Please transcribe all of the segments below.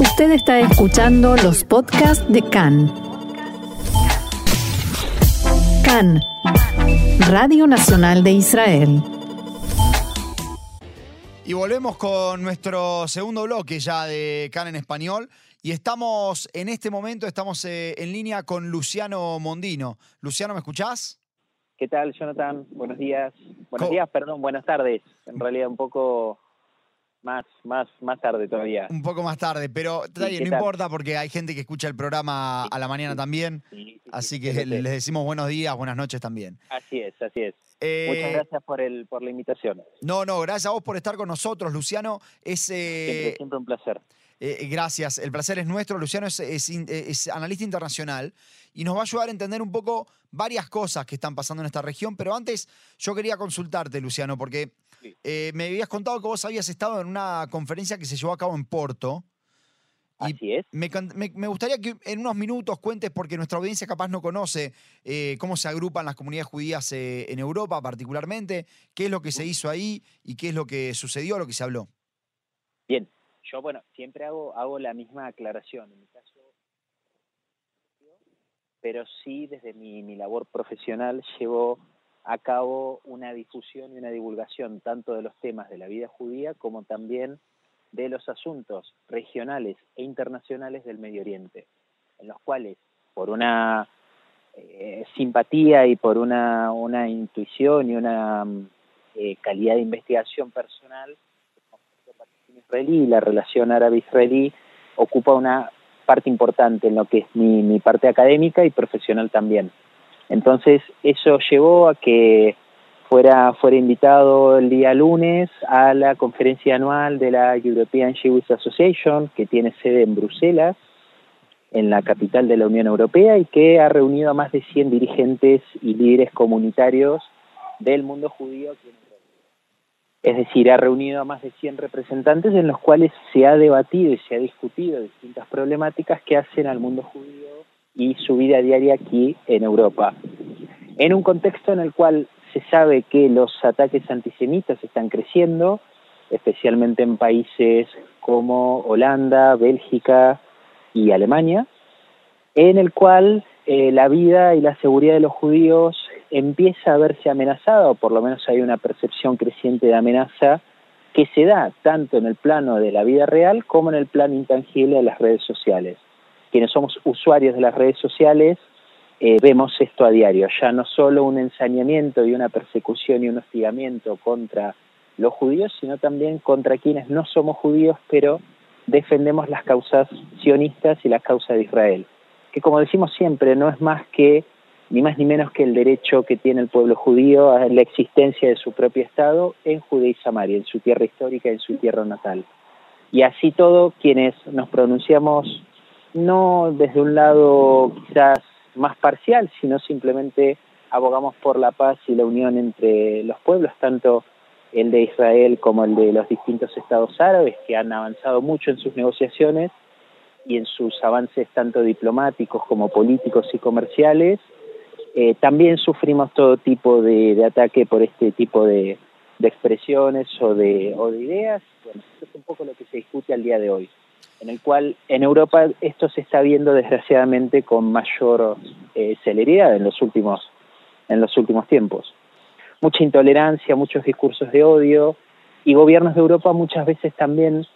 Usted está escuchando los podcasts de CAN. CAN, Radio Nacional de Israel. Y volvemos con nuestro segundo bloque ya de CAN en español. Y estamos, en este momento, estamos eh, en línea con Luciano Mondino. Luciano, ¿me escuchás? ¿Qué tal, Jonathan? Buenos días. Buenos Co- días, perdón, buenas tardes. En realidad un poco más, más, más tarde todavía. Un poco más tarde, pero está bien, ¿qué no tal? importa porque hay gente que escucha el programa a la mañana también. Sí, sí, sí, Así sí, que les decimos buenos días, buenas noches también. Así es, así es. Eh, Muchas gracias por el por la invitación. No, no, gracias a vos por estar con nosotros, Luciano. Es, eh, Siempre, siempre un placer. Eh, gracias, el placer es nuestro. Luciano es, es es analista internacional y nos va a ayudar a entender un poco varias cosas que están pasando en esta región. Pero antes, yo quería consultarte, Luciano, porque Sí. eh, me habías contado que vos habías estado en una conferencia que se llevó a cabo en Porto. Y Así es. me, can- me- me gustaría que en unos minutos cuentes, porque nuestra audiencia capaz no conoce eh, cómo se agrupan las comunidades judías eh, en Europa particularmente, qué es lo que se hizo ahí y qué es lo que sucedió, lo que se habló. Bien. Yo, bueno, siempre hago, hago la misma aclaración. En mi caso, pero sí desde mi, mi labor profesional llevo a cabo una difusión y una divulgación tanto de los temas de la vida judía como también de los asuntos regionales e internacionales del Medio Oriente, en los cuales, por una eh, simpatía y por una, una intuición y una mm, eh, calidad de investigación personal, el conflicto palestino-israelí y la relación árabe-israelí ocupa una parte importante en lo que es mi parte académica y profesional también. Entonces, eso llevó a que fuera, fuera invitado el día lunes a la conferencia anual de la European Jewish Association, que tiene sede en Bruselas, en la capital de la Unión Europea, y que ha reunido a más de 100 dirigentes y líderes comunitarios del mundo judío. Es decir, ha reunido a más de 100 representantes en los cuales se ha debatido y se ha discutido distintas problemáticas que hacen al mundo judío y su vida diaria aquí en Europa. En un contexto en el cual se sabe que los ataques antisemitas están creciendo, especialmente en países como Holanda, Bélgica y Alemania, en el cual eh, la vida y la seguridad de los judíos empieza a verse amenazada, o por lo menos hay una percepción creciente de amenaza que se da tanto en el plano de la vida real como en el plano intangible de las redes sociales. Quienes somos usuarios de las redes sociales eh, vemos esto a diario, ya no solo un ensañamiento y una persecución y un hostigamiento contra los judíos, sino también contra quienes no somos judíos, pero defendemos las causas sionistas y las causas de Israel, que como decimos siempre, no es más que ni más ni menos que el derecho que tiene el pueblo judío a la existencia de su propio Estado en Judea y Samaria, en su tierra histórica, en su tierra natal. Y así todo, quienes nos pronunciamos no desde un lado quizás más parcial, sino simplemente abogamos por la paz y la unión entre los pueblos, tanto el de Israel como el de los distintos estados árabes, que han avanzado mucho en sus negociaciones y en sus avances tanto diplomáticos como políticos y comerciales. Eh, también sufrimos todo tipo de, de ataque por este tipo de, expresiones o de, o de ideas. Bueno, esto es un poco lo que se discute al día de hoy en el cual en Europa esto se está viendo desgraciadamente con mayor eh, celeridad en los últimos en los últimos tiempos. Mucha intolerancia, muchos discursos de odio y gobiernos de Europa muchas veces también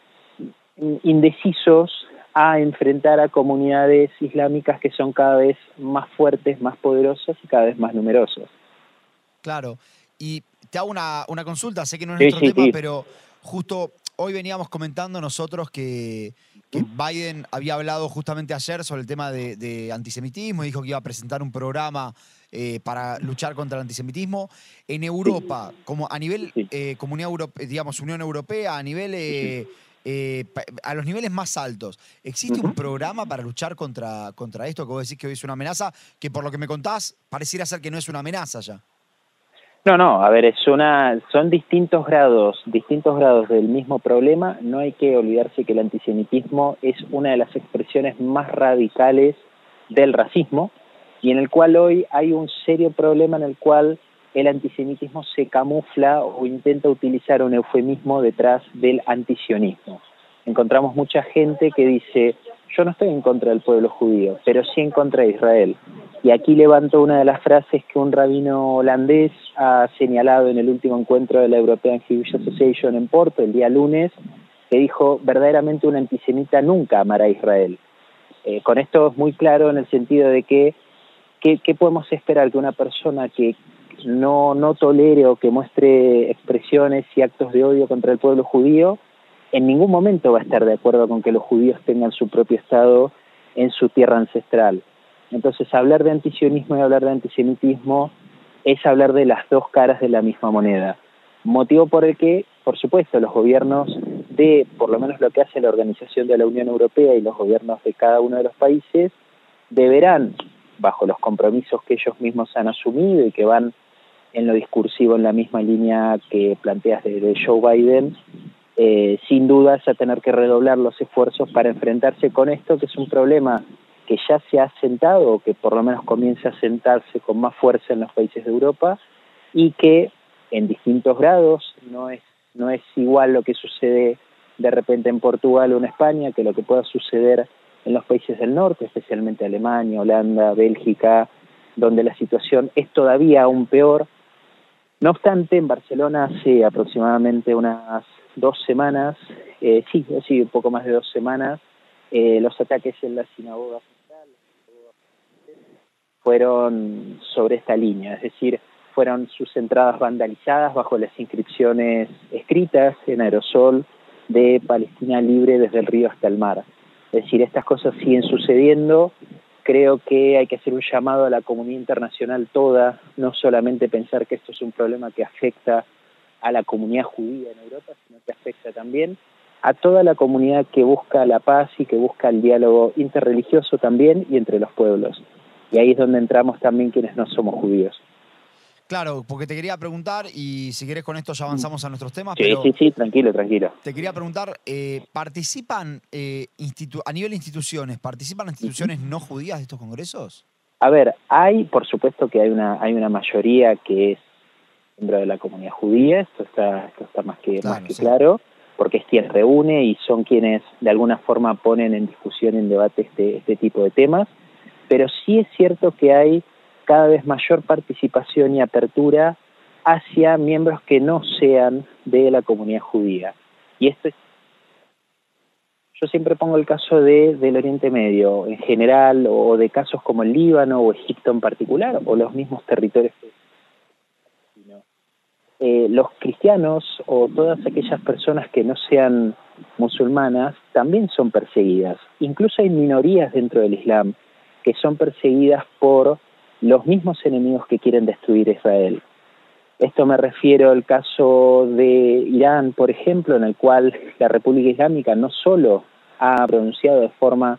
indecisos a enfrentar a comunidades islámicas que son cada vez más fuertes, más poderosas y cada vez más numerosas. Claro. Y te hago una, una consulta, sé que no es Sí, nuestro sí, tema, sí. pero justo hoy veníamos comentando nosotros que, que Biden había hablado justamente ayer sobre el tema de, de antisemitismo y dijo que iba a presentar un programa eh, para luchar contra el antisemitismo. En Europa, como a nivel eh, comunidad europea, digamos, Unión Europea, a nivel eh, eh, a los niveles más altos, ¿existe un programa para luchar contra, contra esto que vos decís que hoy es una amenaza? Que por lo que me contás, pareciera ser que no es una amenaza ya. No, no, a ver, es una, son distintos grados, distintos grados del mismo problema. No hay que olvidarse que el antisemitismo es una de las expresiones más radicales del racismo y en el cual hoy hay un serio problema en el cual el antisemitismo se camufla o intenta utilizar un eufemismo detrás del antisionismo. Encontramos mucha gente que dice, yo no estoy en contra del pueblo judío, pero sí en contra de Israel. Y aquí levanto una de las frases que un rabino holandés ha señalado en el último encuentro de la European Jewish Association en Porto, el día lunes, que dijo, verdaderamente un antisemita nunca amará a Israel. Eh, con esto es muy claro en el sentido de que, ¿qué podemos esperar? Que una persona que no, no tolere o que muestre expresiones y actos de odio contra el pueblo judío, en ningún momento va a estar de acuerdo con que los judíos tengan su propio Estado en su tierra ancestral. Entonces, hablar de antisionismo y hablar de antisemitismo es hablar de las dos caras de la misma moneda. Motivo por el que, por supuesto, los gobiernos de, por lo menos lo que hace la Organización de la Unión Europea y los gobiernos de cada uno de los países, deberán, bajo los compromisos que ellos mismos han asumido y que van en lo discursivo en la misma línea que planteas de, Joe Biden, eh, sin dudas a tener que redoblar los esfuerzos para enfrentarse con esto, que es un problema que ya se ha sentado o que por lo menos comienza a sentarse con más fuerza en los países de Europa y que en distintos grados no es no es igual lo que sucede de repente en Portugal o en España que lo que pueda suceder en los países del norte, especialmente Alemania, Holanda, Bélgica, donde la situación es todavía aún peor. No obstante, en Barcelona hace aproximadamente unas dos semanas, eh, sí, sí, un poco más de dos semanas, eh, los ataques en la sinagoga fueron sobre esta línea, es decir, fueron sus entradas vandalizadas bajo las inscripciones escritas en aerosol de Palestina libre desde el río hasta el mar. Es decir, estas cosas siguen sucediendo. Creo que hay que hacer un llamado a la comunidad internacional toda, no solamente pensar que esto es un problema que afecta a la comunidad judía en Europa, sino que afecta también a toda la comunidad que busca la paz y que busca el diálogo interreligioso también y entre los pueblos. Y ahí es donde entramos también quienes no somos judíos. Claro, porque te quería preguntar, y si querés con esto ya avanzamos a nuestros temas. Sí, sí, sí, tranquilo, tranquilo. Te quería preguntar, eh, ¿participan eh, a nivel de instituciones, participan instituciones no judías de estos congresos? A ver, hay, por supuesto que hay una, hay una mayoría que es miembro de la comunidad judía, esto está, esto está más que, más que claro porque es quien reúne y son quienes de alguna forma ponen en discusión, en debate este, este tipo de temas, pero sí es cierto que hay cada vez mayor participación y apertura hacia miembros que no sean de la comunidad judía. Y esto es yo siempre pongo el caso de, del Oriente Medio en general, o de casos como el Líbano o Egipto en particular, o los mismos territorios eh, los cristianos o todas aquellas personas que no sean musulmanas también son perseguidas. Incluso hay minorías dentro del Islam que son perseguidas por los mismos enemigos que quieren destruir Israel. Esto me refiero al caso de Irán, por ejemplo, en el cual la República Islámica no solo ha pronunciado de forma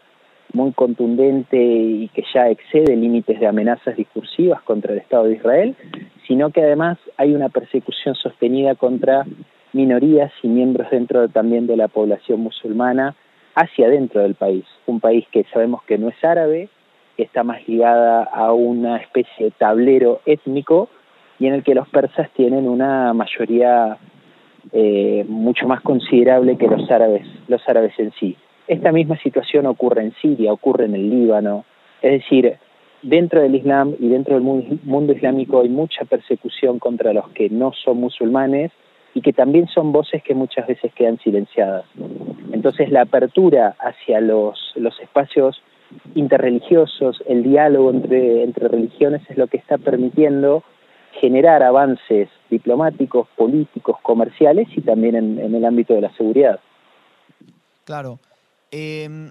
muy contundente y que ya excede límites de amenazas discursivas contra el Estado de Israel, sino que además hay una persecución sostenida contra minorías y miembros dentro también de la población musulmana hacia dentro del país, un país que sabemos que no es árabe, que está más ligada a una especie de tablero étnico y en el que los persas tienen una mayoría eh, mucho más considerable que los árabes, los árabes en sí. Esta misma situación ocurre en Siria, ocurre en el Líbano, es decir, dentro del Islam y dentro del mundo islámico hay mucha persecución contra los que no son musulmanes y que también son voces que muchas veces quedan silenciadas. Entonces la apertura hacia los, los espacios interreligiosos, el diálogo entre, entre religiones es lo que está permitiendo generar avances diplomáticos, políticos, comerciales y también en, en el ámbito de la seguridad. Claro. Em,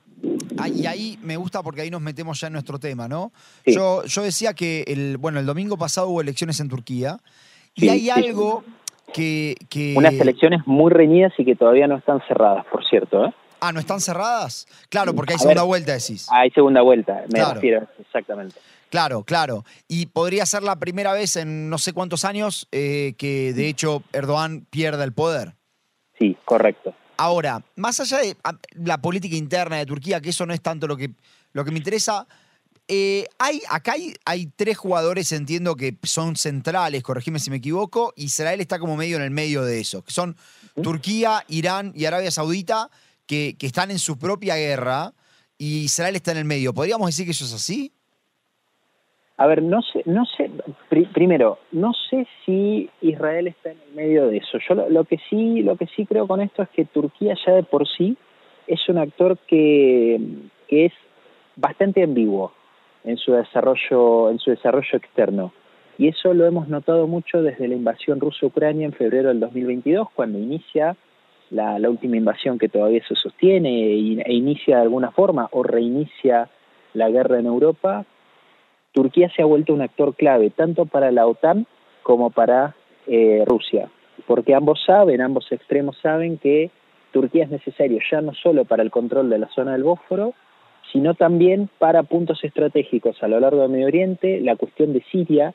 ah, y ahí me gusta porque ahí nos metemos ya en nuestro tema, ¿no? Yo, yo decía que el, bueno, el domingo pasado hubo elecciones en Turquía y hay algo que, Unas elecciones muy reñidas y que todavía no están cerradas, por cierto, ¿eh? Ah, ¿no están cerradas? Claro, porque hay segunda vuelta, decís. Hay segunda vuelta, me refiero, exactamente. Claro, claro. Y podría ser la primera vez en no sé cuántos años eh, que de hecho Erdogan pierda el poder. Sí, correcto. Ahora, más allá de ah, la política interna de Turquía, que eso no es tanto lo que, lo que me interesa, eh, hay, acá hay, tres jugadores, entiendo, que son centrales, corregime si me equivoco, Israel está como medio en el medio de eso, que son Turquía, Irán y Arabia Saudita, que, están en su propia guerra y Israel está en el medio. ¿Podríamos decir que eso es así? A ver, no sé, no sé, primero, no sé si Israel está en el medio de eso. Yo lo, que sí, lo que sí creo con esto es que Turquía ya de por sí es un actor que, que es bastante ambiguo en su desarrollo, en su desarrollo externo. Y eso lo hemos notado mucho desde la invasión rusa-Ucrania en febrero del 2022, cuando inicia la, última invasión que todavía se sostiene e, inicia de alguna forma o reinicia la guerra en Europa. Turquía se ha vuelto un actor clave tanto para la OTAN como para eh, Rusia, porque ambos saben, ambos extremos saben que Turquía es necesario ya no solo para el control de la zona del Bósforo, sino también para puntos estratégicos a lo largo del Medio Oriente, la cuestión de Siria,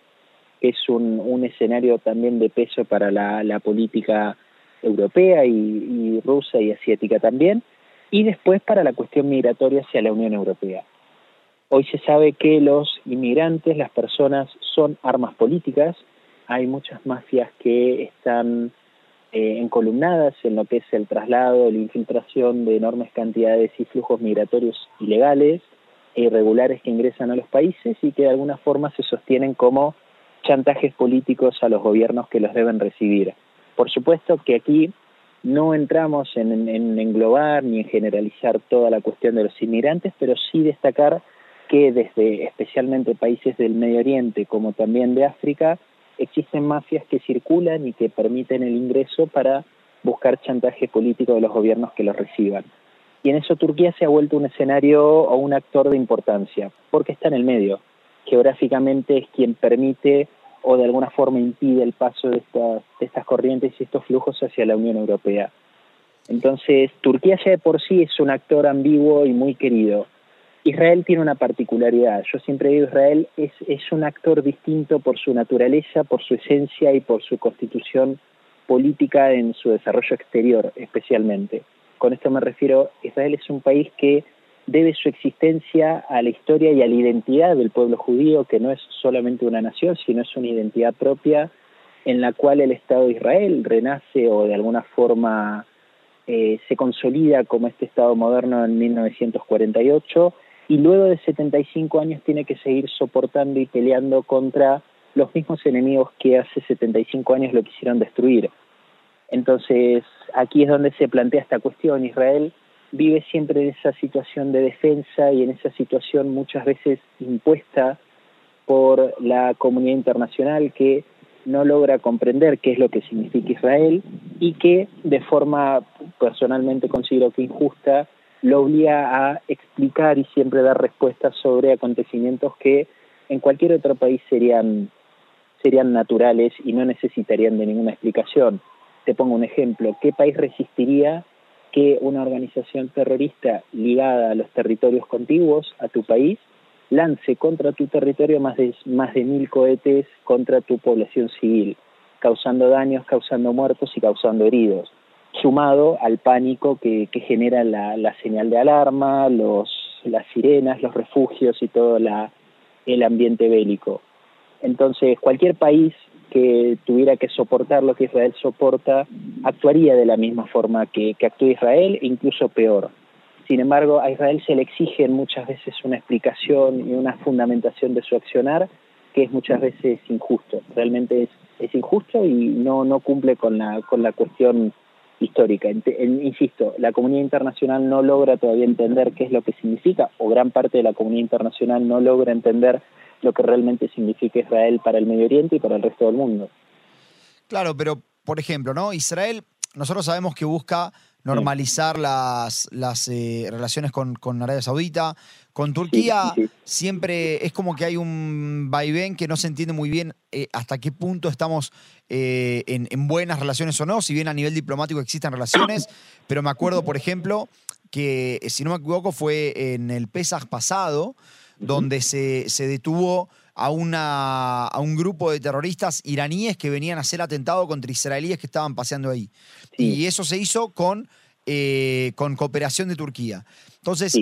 que es un, escenario también de peso para la, política europea y, rusa y asiática también, y después para la cuestión migratoria hacia la Unión Europea. Hoy se sabe que los inmigrantes, las personas, son armas políticas, hay muchas mafias que están eh, encolumnadas en lo que es el traslado, la infiltración de enormes cantidades y flujos migratorios ilegales e irregulares que ingresan a los países y que de alguna forma se sostienen como chantajes políticos a los gobiernos que los deben recibir. Por supuesto que aquí no entramos en, en, englobar ni en generalizar toda la cuestión de los inmigrantes, pero sí destacar que desde especialmente países del Medio Oriente como también de África, existen mafias que circulan y que permiten el ingreso para buscar chantaje político de los gobiernos que los reciban. Y en eso Turquía se ha vuelto un escenario o un actor de importancia, porque está en el medio. Geográficamente es quien permite o de alguna forma impide el paso de estas, de estas corrientes y estos flujos hacia la Unión Europea. Entonces, Turquía ya de por sí es un actor ambiguo y muy querido. Israel tiene una particularidad. Yo siempre digo, Israel es, es un actor distinto por su naturaleza, por su esencia y por su constitución política en su desarrollo exterior especialmente. Con esto me refiero, Israel es un país que debe su existencia a la historia y a la identidad del pueblo judío, que no es solamente una nación, sino es una identidad propia en la cual el Estado de Israel renace o de alguna forma eh, se consolida como este Estado moderno en 1948 y luego de 75 años tiene que seguir soportando y peleando contra los mismos enemigos que hace 75 años lo quisieron destruir. Entonces, aquí es donde se plantea esta cuestión. Israel vive siempre en esa situación de defensa y en esa situación muchas veces impuesta por la comunidad internacional que no logra comprender qué es lo que significa Israel y que de forma personalmente considero que injusta lo obliga a explicar y siempre dar respuestas sobre acontecimientos que en cualquier otro país serían, serían naturales y no necesitarían de ninguna explicación. Te pongo un ejemplo, ¿qué país resistiría que una organización terrorista ligada a los territorios contiguos, a tu país, lance contra tu territorio más de, más de mil cohetes contra tu población civil, causando daños, causando muertos y causando heridos? sumado al pánico que, genera la, señal de alarma, los, las sirenas, los refugios y todo la, el ambiente bélico. Entonces, cualquier país que tuviera que soportar lo que Israel soporta, actuaría de la misma forma que, actúa Israel, e incluso peor. Sin embargo, a Israel se le exige muchas veces una explicación y una fundamentación de su accionar que es muchas veces injusto. Realmente es, es injusto y no, no cumple con la, con la cuestión histórica. insisto, la comunidad internacional no logra todavía entender qué es lo que significa, o gran parte de la comunidad internacional no logra entender lo que realmente significa Israel para el Medio Oriente y para el resto del mundo. Claro, pero por ejemplo, ¿no? Israel, nosotros sabemos que busca normalizar las, las eh, relaciones con, con, Arabia Saudita. Con Turquía siempre es como que hay un vaivén que no se entiende muy bien eh, hasta qué punto estamos eh, en, buenas relaciones o no, si bien a nivel diplomático existen relaciones, pero me acuerdo, por ejemplo, que si no me equivoco fue en el Pesaj pasado, donde se, se detuvo a, una, a un grupo de terroristas iraníes que venían a hacer atentado contra israelíes que estaban paseando ahí. Y eso se hizo con, eh, con cooperación de Turquía. Entonces,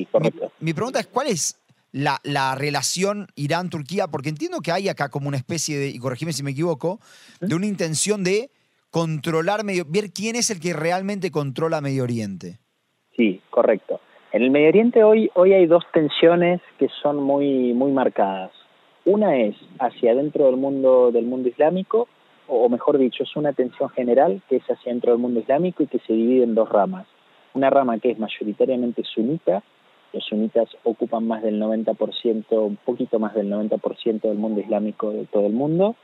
mi, pregunta es, ¿cuál es la, la relación Irán-Turquía? Porque entiendo que hay acá como una especie de, y corregime si me equivoco, de una intención de controlar, Medio, ver quién es el que realmente controla Medio Oriente. Sí, correcto. En el Medio Oriente hoy, hoy hay dos tensiones que son muy, muy marcadas. Una es hacia adentro del mundo, del mundo islámico, o mejor dicho, es una tensión general que es hacia dentro del mundo islámico y que se divide en dos ramas. Una rama que es mayoritariamente sunita, los sunitas ocupan más del 90%, un poquito más del 90% del mundo islámico de todo el mundo,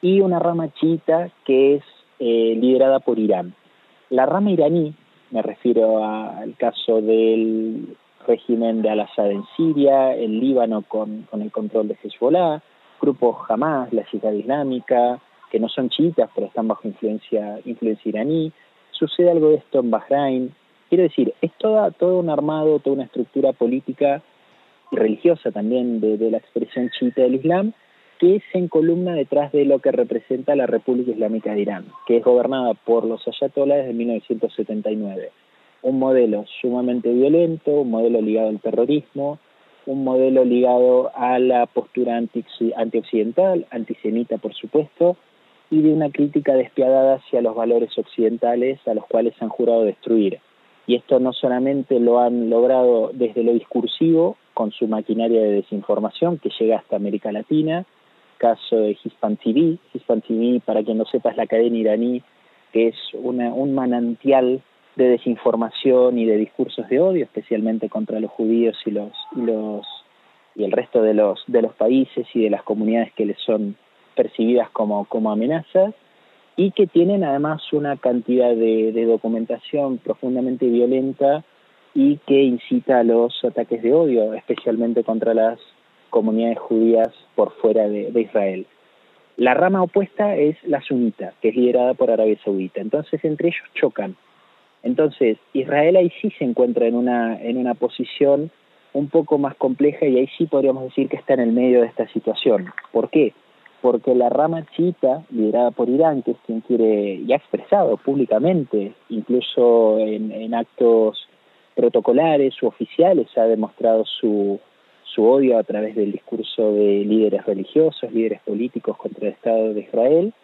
y una rama chiita que es eh, liderada por Irán. La rama iraní, me refiero al caso del régimen de Al-Assad en Siria, el Líbano con, con el control de Hezbollah, grupos Hamas, la ciudad islámica, que no son chiitas pero están bajo influencia, influencia iraní. Sucede algo de esto en Bahrein. Quiero decir, es toda, todo un armado, toda una estructura política y religiosa también de, de la expresión chiita del Islam que se encolumna detrás de lo que representa la República Islámica de Irán, que es gobernada por los ayatolás desde 1979. Un modelo sumamente violento, un modelo ligado al terrorismo, un modelo ligado a la postura antioccidental, antisemita por supuesto, y de una crítica despiadada hacia los valores occidentales a los cuales han jurado destruir. Y esto no solamente lo han logrado desde lo discursivo, con su maquinaria de desinformación que llega hasta América Latina, caso de Hispan TV. Hispan TV, para quien no sepa, es la cadena iraní, que es una, un manantial de desinformación y de discursos de odio, especialmente contra los judíos y los y los y el resto de los de los países y de las comunidades que les son percibidas como, como amenazas y que tienen además una cantidad de, de documentación profundamente violenta y que incita a los ataques de odio, especialmente contra las comunidades judías por fuera de, Israel. La rama opuesta es la sunita, que es liderada por Arabia Saudita. Entonces, entre ellos chocan. Entonces, Israel ahí sí se encuentra en una, en una posición un poco más compleja y ahí sí podríamos decir que está en el medio de esta situación. ¿Por qué? Porque la rama chiita, liderada por Irán, que es quien quiere, y ha expresado públicamente, incluso en, en actos protocolares u oficiales, ha demostrado su, su odio a través del discurso de líderes religiosos, líderes políticos contra el Estado de Israel.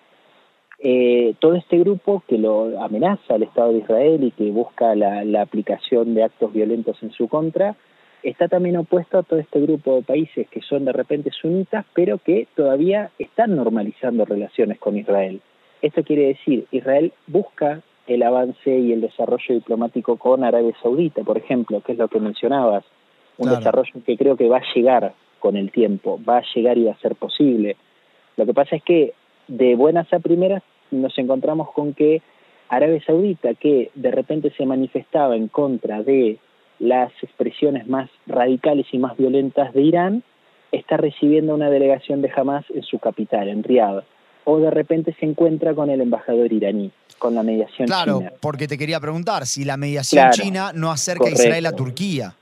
Eh, todo este grupo que lo amenaza al Estado de Israel y que busca la, la, aplicación de actos violentos en su contra, está también opuesto a todo este grupo de países que son de repente sunitas, pero que todavía están normalizando relaciones con Israel. Esto quiere decir, Israel busca el avance y el desarrollo diplomático con Arabia Saudita, por ejemplo, que es lo que mencionabas, un claro. desarrollo que creo que va a llegar con el tiempo, va a llegar y va a ser posible. Lo que pasa es que de buenas a primeras nos encontramos con que Arabia Saudita, que de repente se manifestaba en contra de las expresiones más radicales y más violentas de Irán, está recibiendo una delegación de Hamas en su capital, en Riyadh. O de repente se encuentra con el embajador iraní, con la mediación claro, china. Claro, porque te quería preguntar si la mediación claro, china no acerca correcto. a Israel a Turquía.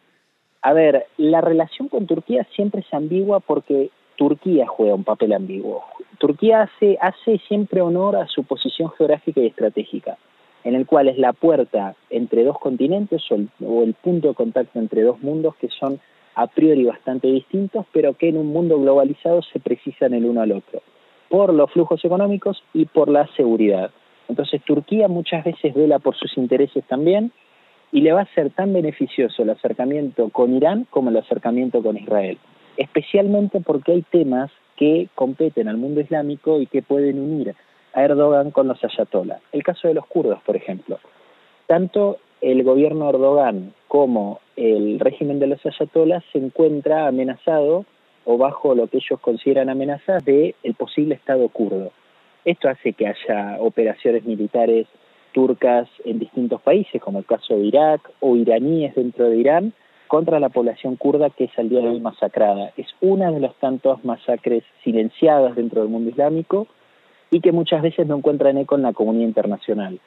A ver, la relación con Turquía siempre es ambigua porque Turquía juega un papel ambiguo. Turquía hace, hace siempre honor a su posición geográfica y estratégica, en el cual es la puerta entre dos continentes o el, o el punto de contacto entre dos mundos que son a priori bastante distintos, pero que en un mundo globalizado se precisan el uno al otro, por los flujos económicos y por la seguridad. Entonces Turquía muchas veces vela por sus intereses también y le va a ser tan beneficioso el acercamiento con Irán como el acercamiento con Israel, especialmente porque hay temas que competen al mundo islámico y que pueden unir a Erdogan con los ayatolás. El caso de los kurdos, por ejemplo. Tanto el gobierno Erdogan como el régimen de los ayatolás se encuentra amenazado o bajo lo que ellos consideran amenazas de el posible Estado kurdo. Esto hace que haya operaciones militares turcas en distintos países, como el caso de Irak, o iraníes dentro de Irán, contra la población kurda que es al día de hoy masacrada. Es una de las tantas masacres silenciadas dentro del mundo islámico y que muchas veces no encuentran eco en la comunidad internacional.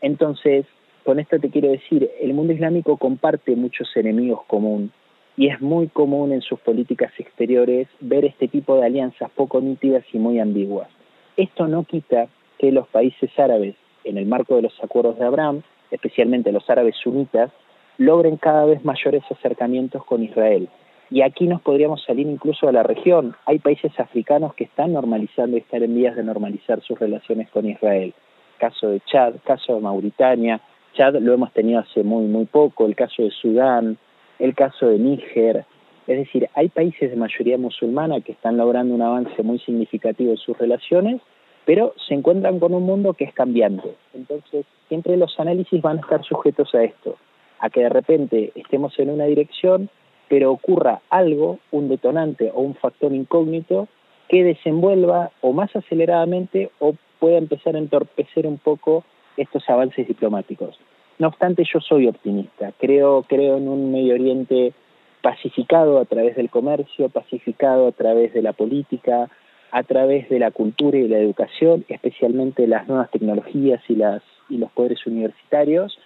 Entonces, con esto te quiero decir, el mundo islámico comparte muchos enemigos comunes y es muy común en sus políticas exteriores ver este tipo de alianzas poco nítidas y muy ambiguas. Esto no quita que los países árabes en el marco de los acuerdos de Abraham, especialmente los árabes sunitas, logren cada vez mayores acercamientos con Israel. Y aquí nos podríamos salir incluso de la región. Hay países africanos que están normalizando y están en vías de normalizar sus relaciones con Israel. Caso de Chad, caso de Mauritania, Chad lo hemos tenido hace muy, muy poco, el caso de Sudán, el caso de Níger. Es decir, hay países de mayoría musulmana que están logrando un avance muy significativo en sus relaciones, pero se encuentran con un mundo que es cambiante. Entonces, siempre los análisis van a estar sujetos a esto, a que de repente estemos en una dirección, pero ocurra algo, un detonante o un factor incógnito que desenvuelva o más aceleradamente o pueda empezar a entorpecer un poco estos avances diplomáticos. No obstante, yo soy optimista. Creo, creo en un Medio Oriente pacificado a través del comercio, pacificado a través de la política, a través de la cultura y la educación, especialmente las nuevas tecnologías y, los poderes universitarios.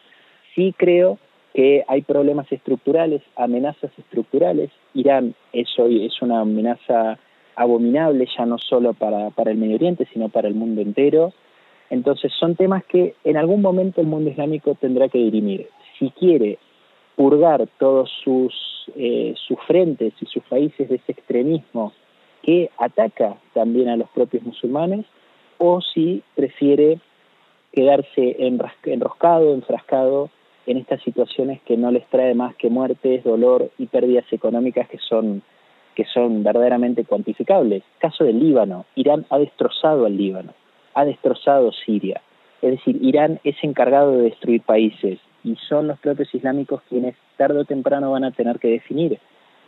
Sí creo que hay problemas estructurales, amenazas estructurales. Irán es hoy es una amenaza abominable ya no solo para, para el Medio Oriente, sino para el mundo entero. Entonces son temas que en algún momento el mundo islámico tendrá que dirimir. Si quiere purgar todos sus, eh, sus frentes y sus países de ese extremismo que ataca también a los propios musulmanes, o si prefiere quedarse enroscado, enfrascado en estas situaciones que no les trae más que muertes, dolor y pérdidas económicas que son que son verdaderamente cuantificables. Caso del Líbano, Irán ha destrozado al Líbano, ha destrozado Siria. Es decir, Irán es encargado de destruir países y son los propios islámicos quienes tarde o temprano van a tener que definir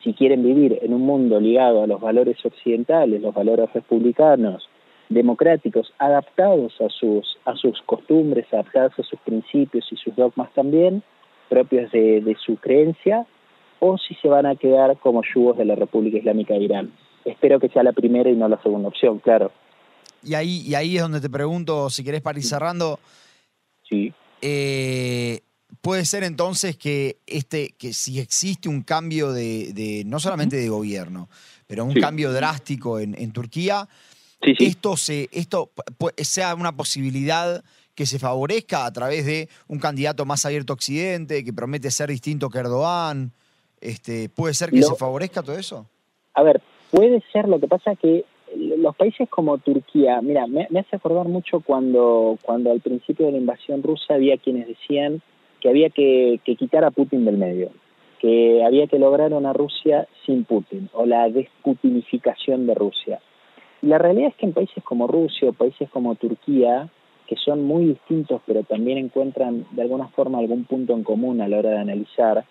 si quieren vivir en un mundo ligado a los valores occidentales, los valores republicanos, democráticos, adaptados a sus, a sus costumbres, adaptados a sus principios y sus dogmas también, propios de, de su creencia, o si se van a quedar como yugos de la República Islámica de Irán. Espero que sea la primera y no la segunda opción, claro. Y ahí, y ahí es donde te pregunto, si querés para ir cerrando. Sí. Eh, puede ser entonces que este, que si existe un cambio de, no solamente de gobierno, pero un cambio drástico en, en Turquía, esto se, esto sea una posibilidad que se favorezca a través de un candidato más abierto a Occidente, que promete ser distinto que Erdogan. Este, ¿Puede ser que se favorezca todo eso? A ver, puede ser, lo que pasa que los países como Turquía, mira, me, hace acordar mucho cuando, cuando al principio de la invasión rusa había quienes decían que había que, quitar a Putin del medio, que había que lograr una Rusia sin Putin o la desputinificación de Rusia. la realidad es que en países como Rusia o países como Turquía, que son muy distintos pero también encuentran de alguna forma algún punto en común a la hora de analizar,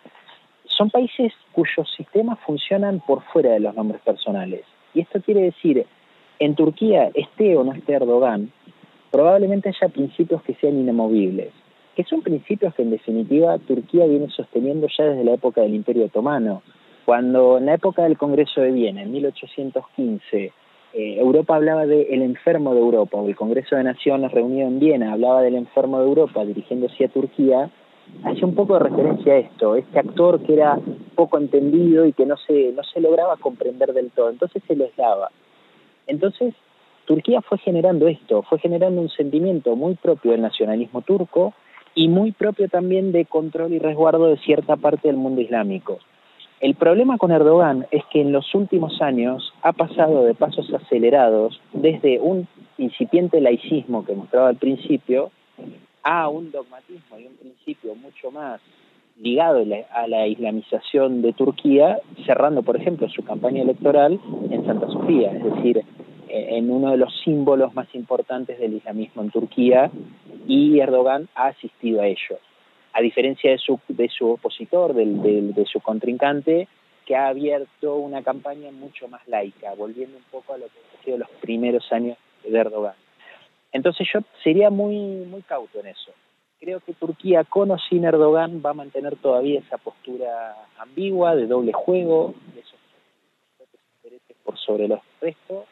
son países cuyos sistemas funcionan por fuera de los nombres personales. Y esto quiere decir, en Turquía, esté o no esté Erdogan, probablemente haya principios que sean inamovibles, que son principios que en definitiva Turquía viene sosteniendo ya desde la época del Imperio Otomano. Cuando en la época del Congreso de Viena, en 1815, eh, Europa hablaba de el enfermo de Europa, o el Congreso de Naciones reunido en Viena hablaba del enfermo de Europa dirigiéndose a Turquía, hacía un poco de referencia a esto, este actor que era poco entendido y que no se, no se lograba comprender del todo, entonces se lo daba. Entonces, Turquía fue generando esto, fue generando un sentimiento muy propio del nacionalismo turco y muy propio también de control y resguardo de cierta parte del mundo islámico. El problema con Erdogan es que en los últimos años ha pasado de pasos acelerados desde un incipiente laicismo que mostraba al principio a un dogmatismo y un principio mucho más ligado a la islamización de Turquía, cerrando, por ejemplo, su campaña electoral en Santa Sofía, es decir, en uno de los símbolos más importantes del islamismo en Turquía, y Erdogan ha asistido a ello. A diferencia de su, de su opositor, del, de su contrincante, que ha abierto una campaña mucho más laica, volviendo un poco a lo que han sido los primeros años de Erdogan. Entonces yo sería muy, muy cauto en eso. Creo que Turquía con o sin Erdogan va a mantener todavía esa postura ambigua, de doble juego, de esos intereses por sobre los restos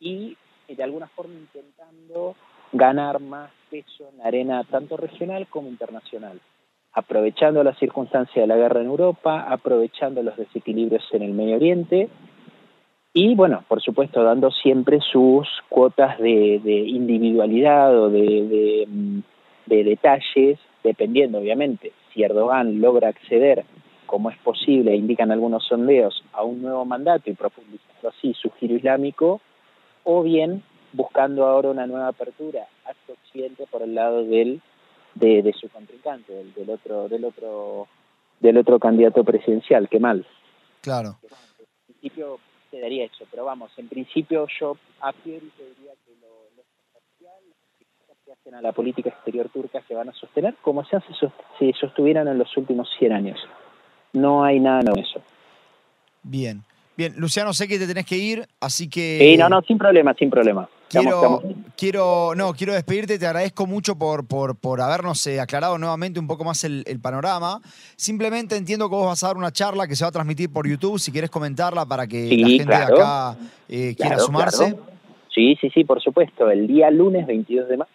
y de alguna forma intentando ganar más peso en la arena tanto regional como internacional, aprovechando la circunstancia de la guerra en Europa, aprovechando los desequilibrios en el Medio Oriente y bueno, por supuesto, dando siempre sus cuotas de, individualidad o de, de, detalles, dependiendo obviamente si Erdogan logra acceder, como es posible, indican algunos sondeos, a un nuevo mandato y profundizando así su giro islámico, o bien buscando ahora una nueva apertura hacia Occidente por el lado del de, su contrincante, del, otro, del otro, del otro candidato presidencial, qué mal. Claro. En principio se daría eso, pero vamos, en principio yo a priori te diría que lo, lo las que hacen a la política exterior turca se van a sostener como se hace si sostuvieran en los últimos 100 años. No hay nada en eso. Bien. Bien, Luciano, sé que te tenés que ir, así que... Sí, no, no, sin problema, sin problema. Quiero, quiero, no, quiero despedirte, te agradezco mucho por, por, por habernos eh, aclarado nuevamente un poco más el, panorama. Simplemente entiendo que vos vas a dar una charla que se va a transmitir por YouTube, si quieres comentarla para que la gente de acá eh, quiera sumarse. Sí, sí, sí, por supuesto, el día lunes 22 de mayo.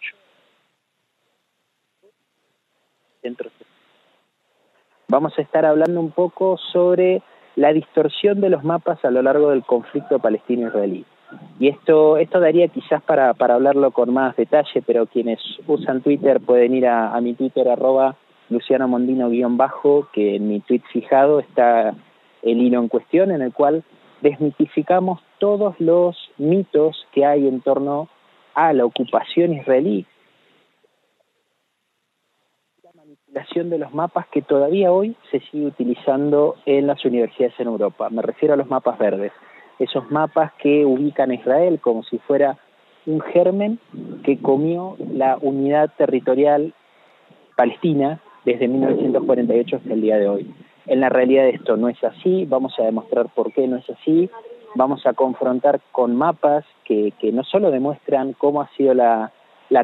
Vamos a estar hablando un poco sobre la distorsión de los mapas a lo largo del conflicto palestino-israelí. Y esto, esto daría quizás para, para hablarlo con más detalle, pero quienes usan Twitter pueden ir a, mi Twitter arroba Luciano Mondino-bajo, que en mi tweet fijado está el hilo en cuestión, en el cual desmitificamos todos los mitos que hay en torno a la ocupación israelí, de los mapas que todavía hoy se sigue utilizando en las universidades en Europa. Me refiero a los mapas verdes esos mapas que ubican a Israel como si fuera un germen que comió la unidad territorial palestina desde 1948 hasta el día de hoy. En la realidad esto no es así, vamos a demostrar por qué no es así, vamos a confrontar con mapas que, no solo demuestran cómo ha sido la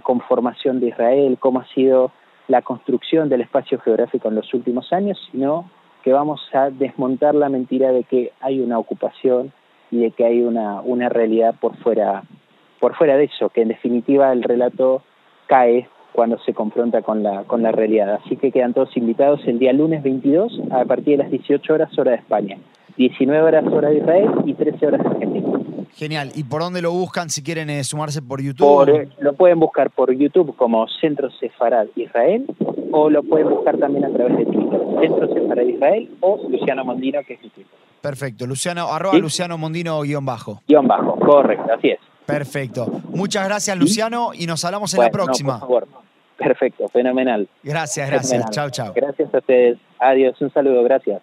conformación de Israel, cómo ha sido la construcción del espacio geográfico en los últimos años, sino que vamos a desmontar la mentira de que hay una ocupación, y de que hay una, una realidad por fuera, por fuera de eso, que en definitiva el relato cae cuando se confronta con la, con la realidad. Así que quedan todos invitados el día lunes 22 a partir de las 18 horas hora de España, 19 horas hora de Israel y 13 horas de Argentina. Genial. ¿Y por dónde lo buscan si quieren eh, sumarse por YouTube? Eh, lo pueden buscar por YouTube como Centro Sefarad Israel o lo pueden buscar también a través de Twitter, Centro Sefarad Israel o Luciano Mondino, que es mi Twitter. Perfecto. Luciano, arroba Luciano Mondino guion bajo. Guión bajo, correcto, así es. Perfecto. Muchas gracias, Luciano, y nos hablamos en la próxima. por favor. Perfecto, fenomenal. Gracias, gracias. Chao, chao. Gracias a ustedes. Adiós, un saludo, gracias.